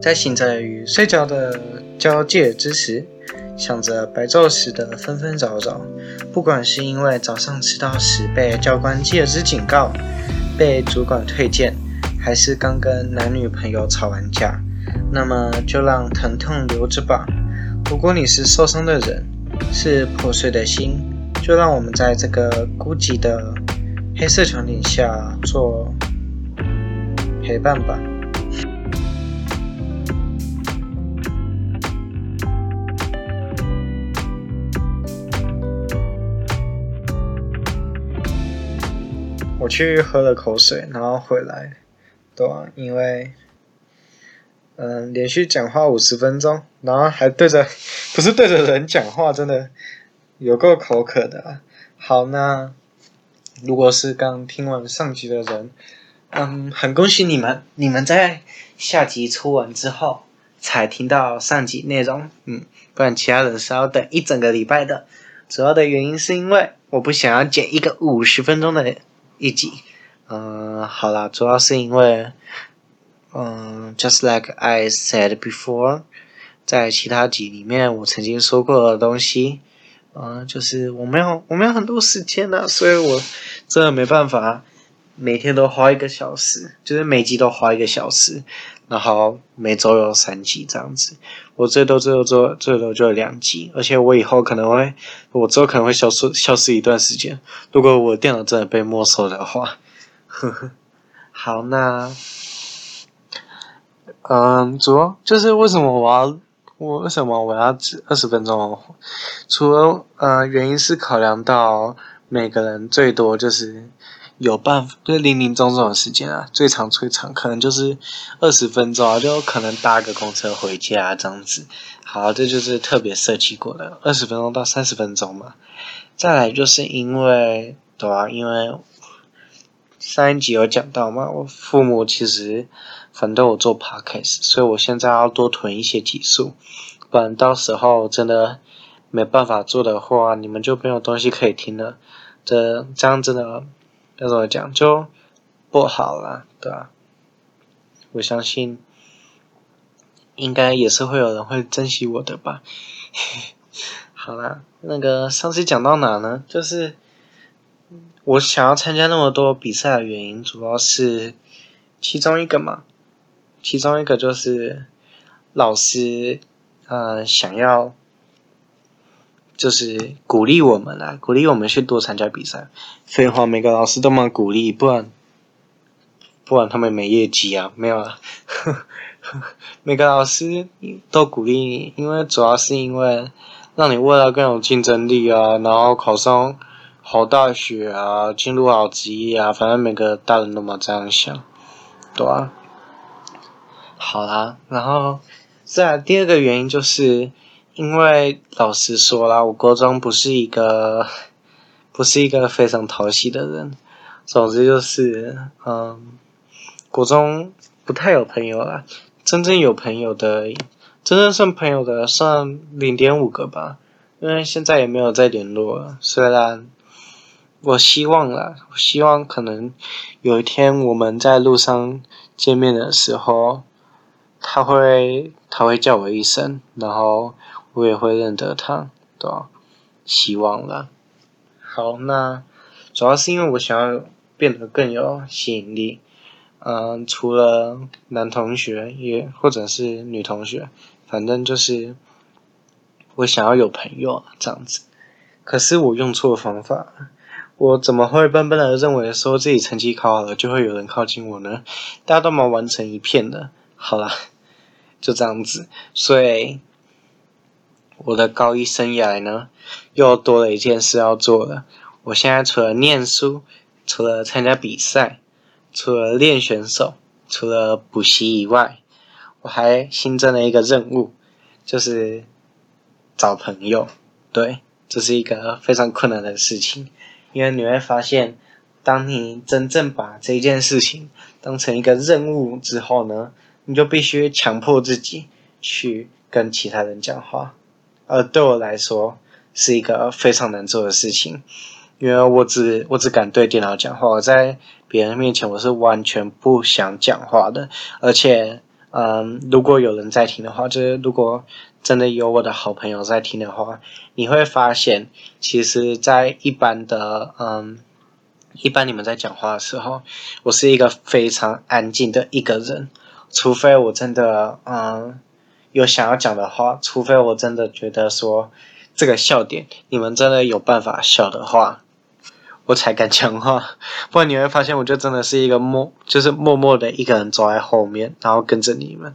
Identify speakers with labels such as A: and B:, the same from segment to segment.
A: 在醒着与睡觉的交界之时，想着白昼时的纷纷扰扰，不管是因为早上迟到时被教官记了支警告，被主管推荐，还是刚跟男女朋友吵完架，那么就让疼痛留着吧。如果你是受伤的人，是破碎的心，就让我们在这个孤寂的黑色场景下做陪伴吧。去喝了口水，然后回来，对，因为，嗯、连续讲话五十分钟，然后还对着，不是对着人讲话，真的有够口渴的啊。好，那如果是刚听完上集的人，嗯，很恭喜你们，你们在下集出完之后才听到上集内容，嗯，不然其他人是要等一整个礼拜的。主要的原因是因为我不想要剪一个五十分钟的。一集，嗯，好啦，主要是因为，嗯，just like I said before，在其他集里面我曾经说过的东西，嗯，就是我没有我没有很多时间啊，所以我真的没办法每天都花一个小时，就是每集都花一个小时，然后每周有三集这样子，我最多最多做最多就两集，而且我以后可能会，我之后可能会消失消失一段时间，如果我电脑真的被没收的话，呵呵，好，那，嗯，主要就是为什么我要我为什么我要二十分钟？除了呃原因是考量到每个人最多就是。有办法，就是林林总总的时间啊，最长最长可能就是二十分钟啊，就可能搭个公车回家这样子。好，这就是特别设计过的，二十分钟到三十分钟嘛。再来就是因为，对啊，因为上一集有讲到嘛，我父母其实反对我做 podcast，所以我现在要多囤一些集数，不然到时候真的没办法做的话，你们就没有东西可以听了。这这样子的。要怎么讲就不好了，对吧、我相信应该也是会有人会珍惜我的吧。好啦，那个上次讲到哪呢？就是我想要参加那么多比赛的原因，主要是其中一个嘛。其中一个就是老师呃想要。就是鼓励我们啦，鼓励我们去多参加比赛。废话，每个老师都蛮鼓励，不然不然他们没业绩啊，没有啊。每个老师都鼓励你，因为主要是因为让你未来更有竞争力啊，然后考上好大学啊，进入好职业啊，反正每个大人都嘛这样想，对啊。好啦，然后再来第二个原因就是。因为老实说啦，我国中不是一个，不是一个非常讨喜的人。总之就是，嗯，国中不太有朋友啦。真正有朋友的，真正算朋友的，算零点五个吧。因为现在也没有再联络了。虽然我希望啦，我希望可能有一天我们在路上见面的时候，他会他会叫我一声，然后。我也会认得他，对吧？希望啦。好，那主要是因为我想要变得更有吸引力。嗯，除了男同学，也或者是女同学，反正就是我想要有朋友这样子。可是我用错方法，我怎么会笨笨的认为说自己成绩考好了就会有人靠近我呢？大家都蛮玩成一片的。好啦，就这样子，所以。我的高一生涯呢，又多了一件事要做了。我现在除了念书，除了参加比赛，除了练选手，除了补习以外，我还新增了一个任务，就是找朋友。对，这是一个非常困难的事情，因为你会发现，当你真正把这件事情当成一个任务之后呢，你就必须强迫自己去跟其他人讲话。呃，对我来说是一个非常难做的事情，因为我只我只敢对电脑讲话，我在别人面前我是完全不想讲话的，而且嗯，如果有人在听的话，就是如果真的有我的好朋友在听的话，你会发现，其实，在一般的嗯，一般你们在讲话的时候，我是一个非常安静的一个人，除非我真的嗯有想要讲的话，除非我真的觉得说这个笑点你们真的有办法笑的话。我才敢讲话，不然你会发现，我就真的是一个默，就是默默的一个人走在后面，然后跟着你们。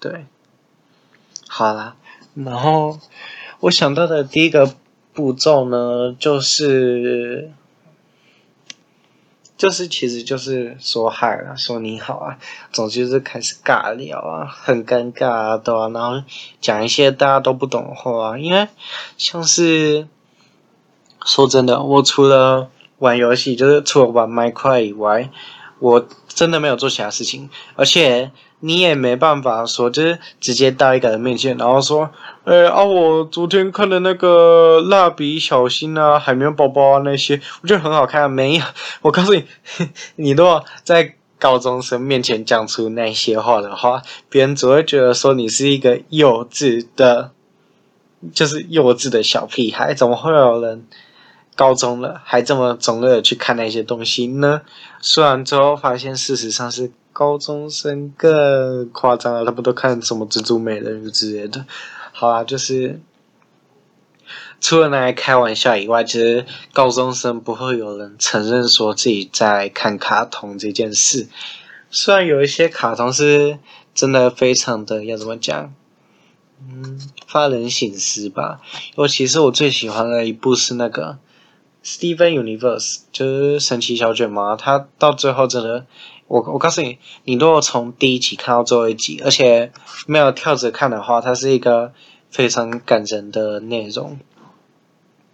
A: 对，好啦，然后我想到的第一个步骤呢，就是，就是其实就是说嗨啊，说你好啊，总之就是开始尬聊啊，很尴尬啊，对啊，然后讲一些大家都不懂的话啊，因为像是说真的，我除了玩游戏就是除了玩麦块以外，我真的没有做其他事情，而且你也没办法说，就是直接到一个人面前，然后说，呃啊，我昨天看的那个蜡笔小新啊、海绵宝宝啊那些，我觉得很好看啊。没有，我告诉你，你如果在高中生面前讲出那些话的话，别人只会觉得说你是一个幼稚的，就是幼稚的小屁孩，怎么会有人？高中了，还这么中二的去看那些东西呢？说完之后发现，事实上是高中生更夸张了。他们都看什么《蜘蛛美人鱼》之类的。好啦，就是除了拿来开玩笑以外，其实高中生不会有人承认说自己在看卡通这件事。虽然有一些卡通是真的非常的要怎么讲，嗯，发人省思吧。尤其是我最喜欢的一部是那个。Steven Universe 就是神奇小卷毛，他到最后真的，我我告诉你，你如果从第一集看到最后一集，而且没有跳着看的话，它是一个非常感人的内容。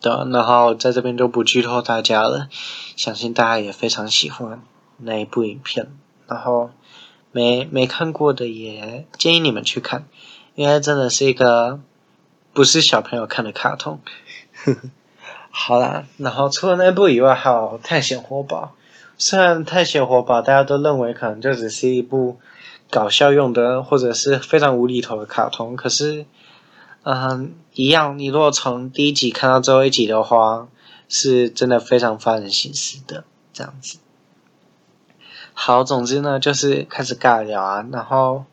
A: 的，然后在这边就不剧透大家了，相信大家也非常喜欢那一部影片。然后没没看过的也建议你们去看，因为真的是一个不是小朋友看的卡通。好啦，然后除了那部以外，还有《探险活宝》。虽然《探险活宝》大家都认为可能就只是一部搞笑用的，或者是非常无厘头的卡通，可是，嗯，一样，你如果从第一集看到最后一集的话，是真的非常发人深思的这样子。好，总之呢，就是开始尬聊啊，然后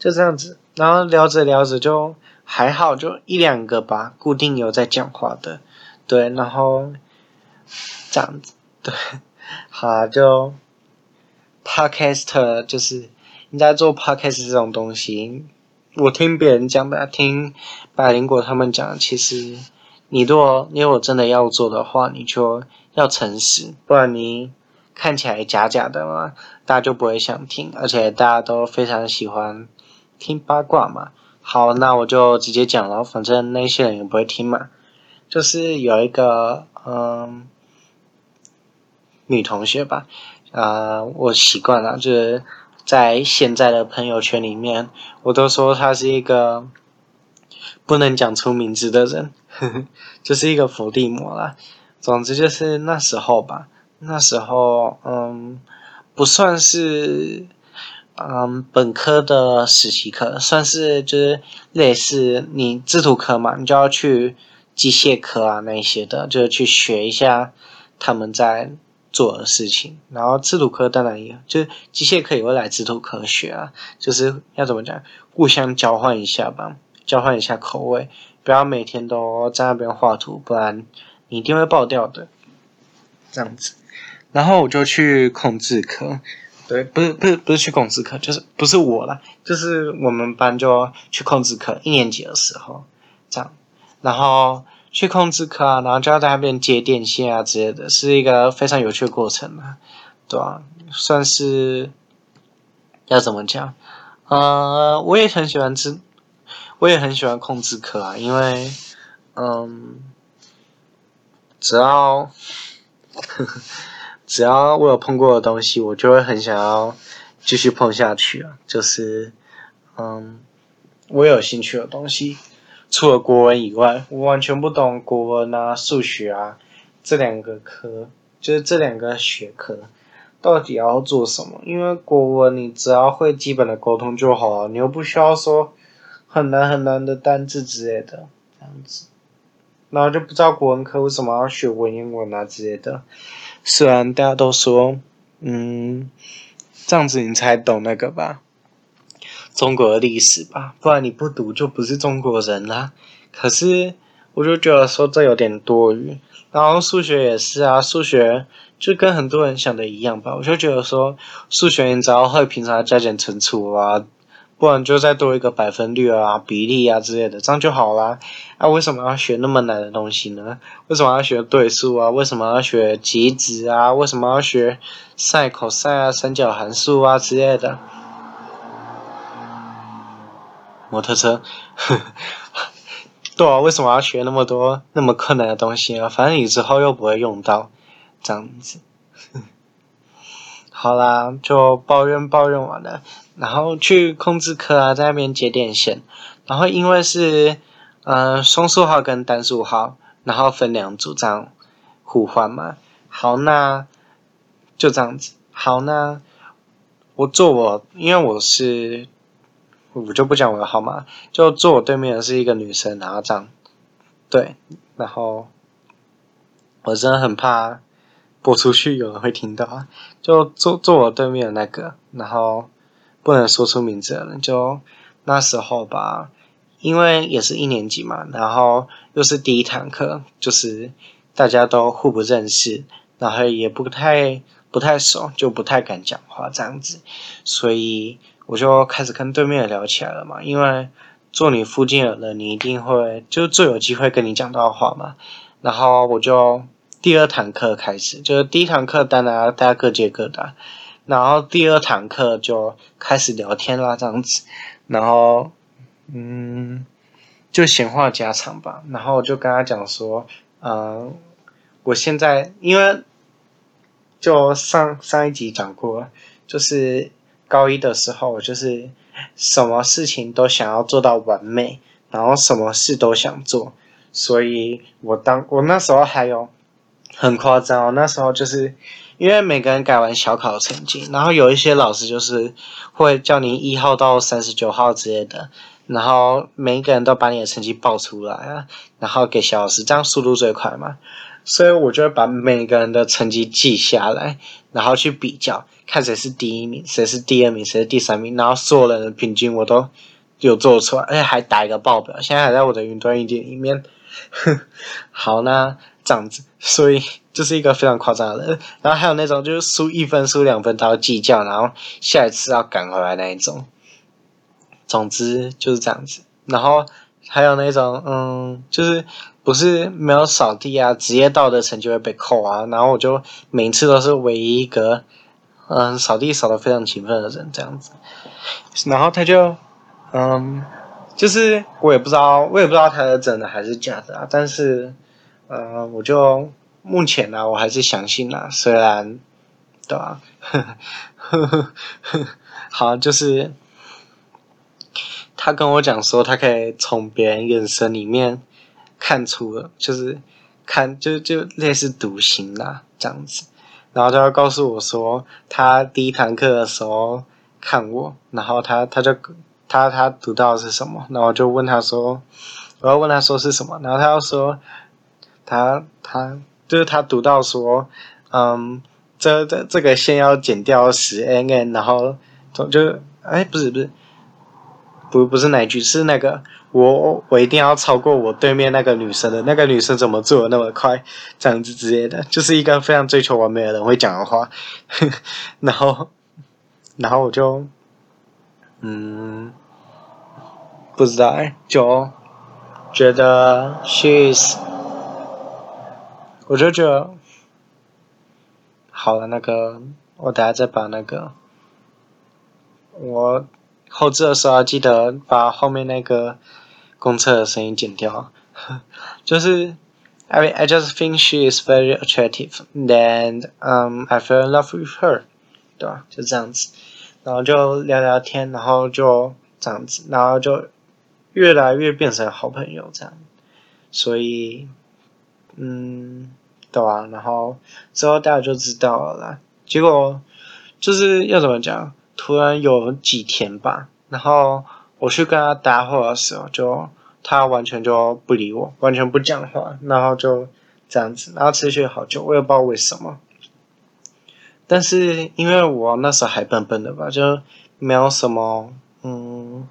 A: 就这样子，然后聊着聊着就还好，就一两个吧，固定有在讲话的。对，然后这样子，对，好，就 podcast 就是你在做 podcast 这种东西，我听别人讲的，听百灵果他们讲，其实你如果你如果真的要做的话，你就要诚实，不然你看起来假假的嘛，大家就不会想听，而且大家都非常喜欢听八卦嘛。好，那我就直接讲了，反正那些人也不会听嘛。就是有一个嗯女同学吧，啊、呃，我习惯了，就是在现在的朋友圈里面，我都说她是一个不能讲出名字的人，呵呵，就是一个伏地魔啦。总之就是那时候吧，那时候嗯不算是嗯本科的实习课，算是就是类似你制图课嘛，你就要去。机械科啊，那些的，就是去学一下他们在做的事情。然后制图科当然也，就是机械科也会来制图科学啊，就是要怎么讲，互相交换一下吧，交换一下口味，不要每天都在那边画图，不然你一定会爆掉的。这样子，然后我就去控制科，对，不是不是不是去控制科，就是不是我啦，就是我们班就去控制科，一年级的时候，这样。然后去控制科啊，然后就要在那边接电线啊之类的，是一个非常有趣的过程啊，对吧？算是要怎么讲？呃，我也很喜欢吃，我也很喜欢控制科啊，因为嗯，只要呵呵 只要我有碰过的东西，我就会很想要继续碰下去啊，就是嗯，我有兴趣的东西。除了国文以外，我完全不懂国文啊、数学啊这两个科，就是这两个学科。到底要做什么？因为国文你只要会基本的沟通就好了，你又不需要说很难很难的单字之类的这样子。然后就不知道国文科为什么要学文言文啊之类的。虽然大家都说，嗯，这样子你才懂那个吧，中国的历史吧，不然你不读就不是中国人啦。可是我就觉得说这有点多余。然后数学也是啊，数学就跟很多人想的一样吧。我就觉得说，数学你只要会平常加减乘除啊，不然就再多一个百分率啊、比例啊之类的，这样就好啦。啊，为什么要学那么难的东西呢？为什么要学对数啊？为什么要学极值啊？为什么要学 sin、cos 啊、三角函数啊之类的？摩托车。对啊，为什么要学那么多那么困难的东西啊？反正你之后又不会用到，这样子。好啦，就抱怨抱怨完了，然后去控制科啊，在那边接电线。然后因为是呃双数号跟单数号，然后分两组这样互换嘛。好，那就这样子。好，那我做我，因为我是。我就不讲我的号码，就坐我对面的是一个女生，然后这样，对，然后我真的很怕播出去有人会听到，就坐坐我对面的那个，然后不能说出名字的人，就那时候吧，因为也是一年级嘛，然后又是第一堂课，就是大家都互不认识，然后也不太不太熟，就不太敢讲话这样子，所以。我就开始跟对面聊起来了嘛，因为坐你附近的人，你一定会就最有机会跟你讲到话嘛。然后我就第二堂课开始，就是第一堂课当然大家各接各的，然后第二堂课就开始聊天啦，这样子，然后嗯，就闲话家常吧。然后我就跟他讲说，嗯，我现在因为就上上一集讲过，就是。高一的时候，我就是什么事情都想要做到完美，然后什么事都想做，所以我当我那时候还有很夸张，那时候就是因为每个人改完小考成绩，然后有一些老师就是会叫你一号到三十九号之类的，然后每一个人都把你的成绩报出来啊，然后给小老师，这样速度最快嘛。所以我就会把每个人的成绩记下来，然后去比较，看谁是第一名，谁是第二名，谁是第三名，然后所有人的平均我都有做出来，而且还打一个报表，现在还在我的云端硬件里面。好，那这样子，所以这是一个非常夸张的人。然后还有那种就是输一分、输两分都要计较，然后下一次要赶回来那一种。总之就是这样子。然后还有那种，嗯，就是。不是没有扫地啊，职业道德成就会被扣啊。然后我就每次都是唯一一个，嗯，扫地扫得非常勤奋的人这样子。然后他就，嗯，就是我也不知道，我也不知道他是真的还是假的啊。但是，嗯，我就目前呢、我还是相信啦。虽然，对吧？好，就是他跟我讲说，他可以从别人眼神里面。看出了，就是看就就类似读心啦这样子，然后他要告诉我说，他第一堂课的时候看我，然后他他就他他读到是什么，然后就问他说，我要问他说是什么，然后他要说，他他就是他读到说，嗯，这这这个线要减掉十 n n，然后就就哎不是不是。不不是那句，是那个我我一定要超过我对面那个女生的，那个女生怎么做的那么快，这样子之类的，就是一个非常追求完美的人会讲的话。然后，然后我就，嗯，不知道哎，就觉得 she's，我就觉得好了，那个我等下再把那个我。后置的时候要记得把后面那个公厕的声音剪掉，就是，I mean, I just think she is very attractive, and um, I fell in love with her，对吧？就这样子，然后就聊聊天，然后就这样子，然后就越来越变成好朋友这样，所以，嗯，对吧？然后之后大家就知道了啦。结果就是要怎么讲？突然有几天吧，然后我去跟他搭话的时候，就他完全就不理我，完全不讲话，然后就这样子，然后持续好久，我也不知道为什么。但是因为我那时候还笨笨的吧，就没有什么，嗯，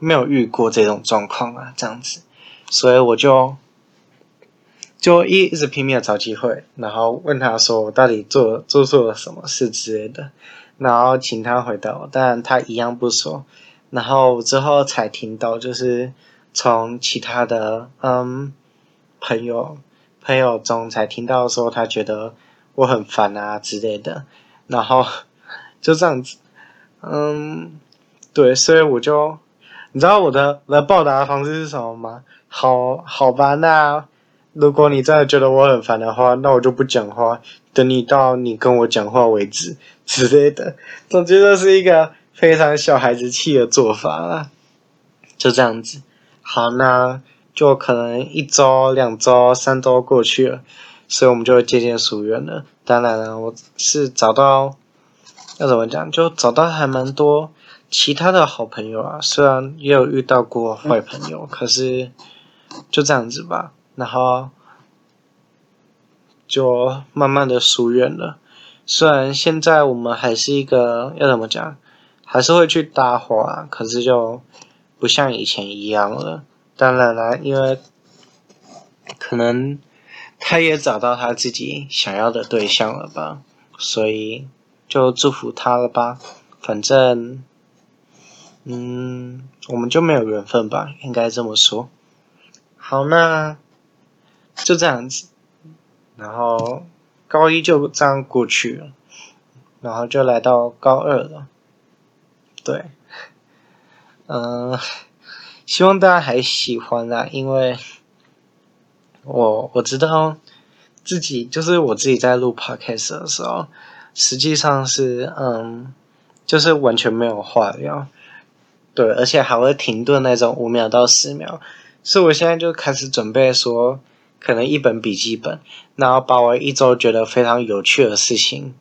A: 没有遇过这种状况啊，这样子，所以我就就一一直拼命的找机会，然后问他说我到底做做错了什么事之类的。然后请他回答我，但他一样不说。然后之后才听到，就是从其他的嗯朋友朋友中才听到说他觉得我很烦啊之类的。然后 就这样子，嗯，对，所以我就你知道我的我的报答的方式是什么吗？好好吧，那如果你真的觉得我很烦的话，那我就不讲话，等你到你跟我讲话为止。之类的，总觉得是一个非常小孩子气的做法啦。就这样子，好，那就可能一周、两周、三周过去了，所以我们就渐渐疏远了。当然了，我是找到要怎么讲，就找到还蛮多其他的好朋友啊。虽然也有遇到过坏朋友，可是就这样子吧。然后就慢慢的疏远了。虽然现在我们还是一个要怎么讲，还是会去搭话，可是就不像以前一样了。当然啦，因为可能他也找到他自己想要的对象了吧，所以就祝福他了吧。反正，嗯，我们就没有缘分吧，应该这么说。好，那就这样子，然后。高一就这样过去了，然后就来到高二了。对，嗯、希望大家还喜欢啦，因为我我知道自己就是我自己在录 podcast 的时候，实际上是嗯，就是完全没有话聊，对，而且还会停顿那种五秒到十秒，所以我现在就开始准备说。可能一本笔记本，然后把我一周觉得非常有趣的事情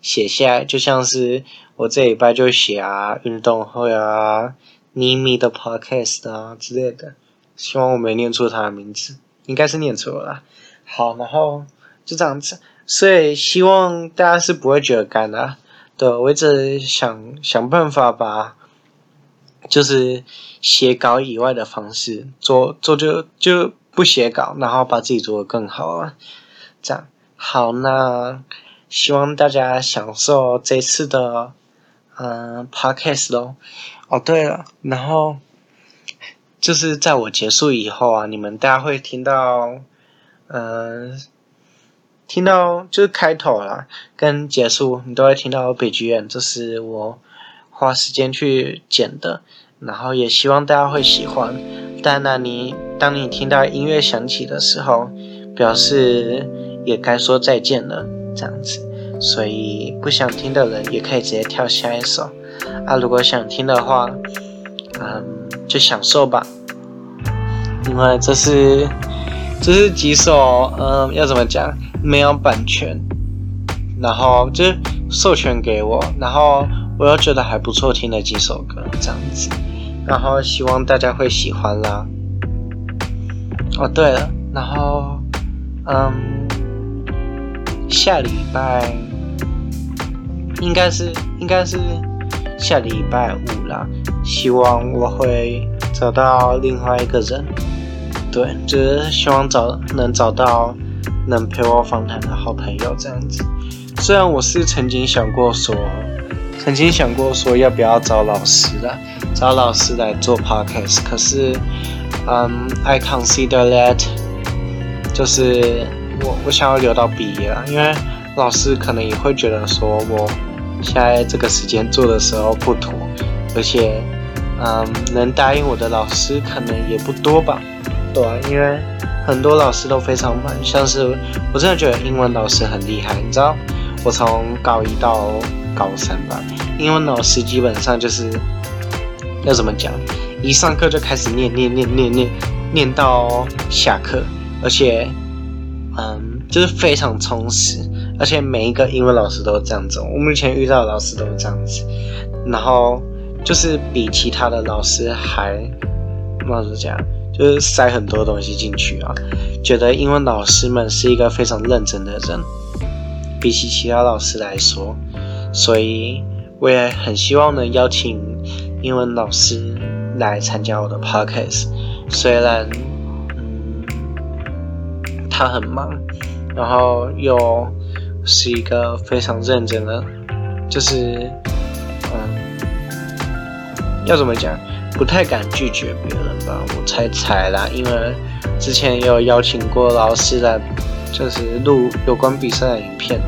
A: 写下来，就像是我这礼拜就写啊，运动会啊，妮咪的 podcast 啊之类的。希望我没念错他的名字，应该是念错了。好，然后就这样子，所以希望大家是不会觉得干的啊。对，我一直想想办法把，就是写稿以外的方式做做就就。不写稿，然后把自己做得更好啊，这样好，那希望大家享受这次的嗯、呃、podcast 喽。哦，对了，然后就是在我结束以后啊，你们大家会听到嗯、听到就是开头啦，跟结束你都会听到 BGM，这是我花时间去剪的，然后也希望大家会喜欢。但那你。当你听到音乐响起的时候，表示也该说再见了，这样子。所以不想听的人也可以直接跳下一首。啊，如果想听的话，嗯，就享受吧。因为这是这是几首，嗯，要怎么讲？没有版权，然后就授权给我，然后我又觉得还不错听的几首歌，这样子。然后希望大家会喜欢啦。哦，对了，然后，嗯，下礼拜应该是应该是下礼拜五啦。希望我会找到另外一个人，对，就是希望找能找到能陪我访谈的好朋友这样子。虽然我是曾经想过说，曾经想过说要不要找老师的，找老师来做 podcast，可是。嗯、，I consider that，就是我我想要留到毕业了，因为老师可能也会觉得说我现在这个时间做的时候不妥，而且，嗯、能答应我的老师可能也不多吧，对啊，因为很多老师都非常忙，像是我真的觉得英文老师很厉害，你知道，我从高一到高三吧，英文老师基本上就是要怎么讲？一上课就开始念念念念念，念到下课，而且，嗯，就是非常充实，而且每一个英文老师都这样子，我目前遇到的老师都是这样子，然后就是比其他的老师还，怎么讲，就是塞很多东西进去啊，觉得英文老师们是一个非常认真的人，比起其他老师来说，所以我也很希望能邀请英文老师来参加我的 podcast，虽然，嗯，他很忙，然后又。是一个非常认真的，就是，嗯，要怎么讲，不太敢拒绝别人吧，我猜猜啦，因为之前也有邀请过老师来，就是录有关比赛的影片，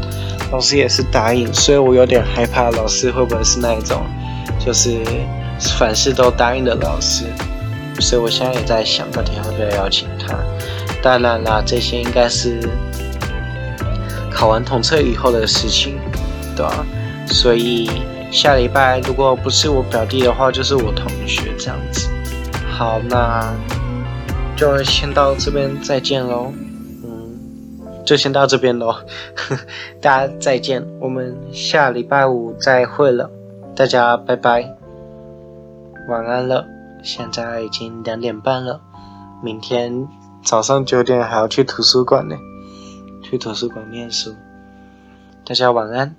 A: 老师也是答应，所以我有点害怕老师会不会是那一种，就是凡事都答应的老师，所以我现在也在想，到底要不要邀请他，当然啦，这些应该是。考完统测以后的事情，对吧？所以下礼拜如果不是我表弟的话，就是我同学这样子。好，那就先到这边再见喽。嗯，就先到这边喽。大家再见，我们下礼拜五再会了。大家拜拜，晚安了。现在已经两点半了，明天早上九点还要去图书馆呢。去图书馆念书，大家晚安。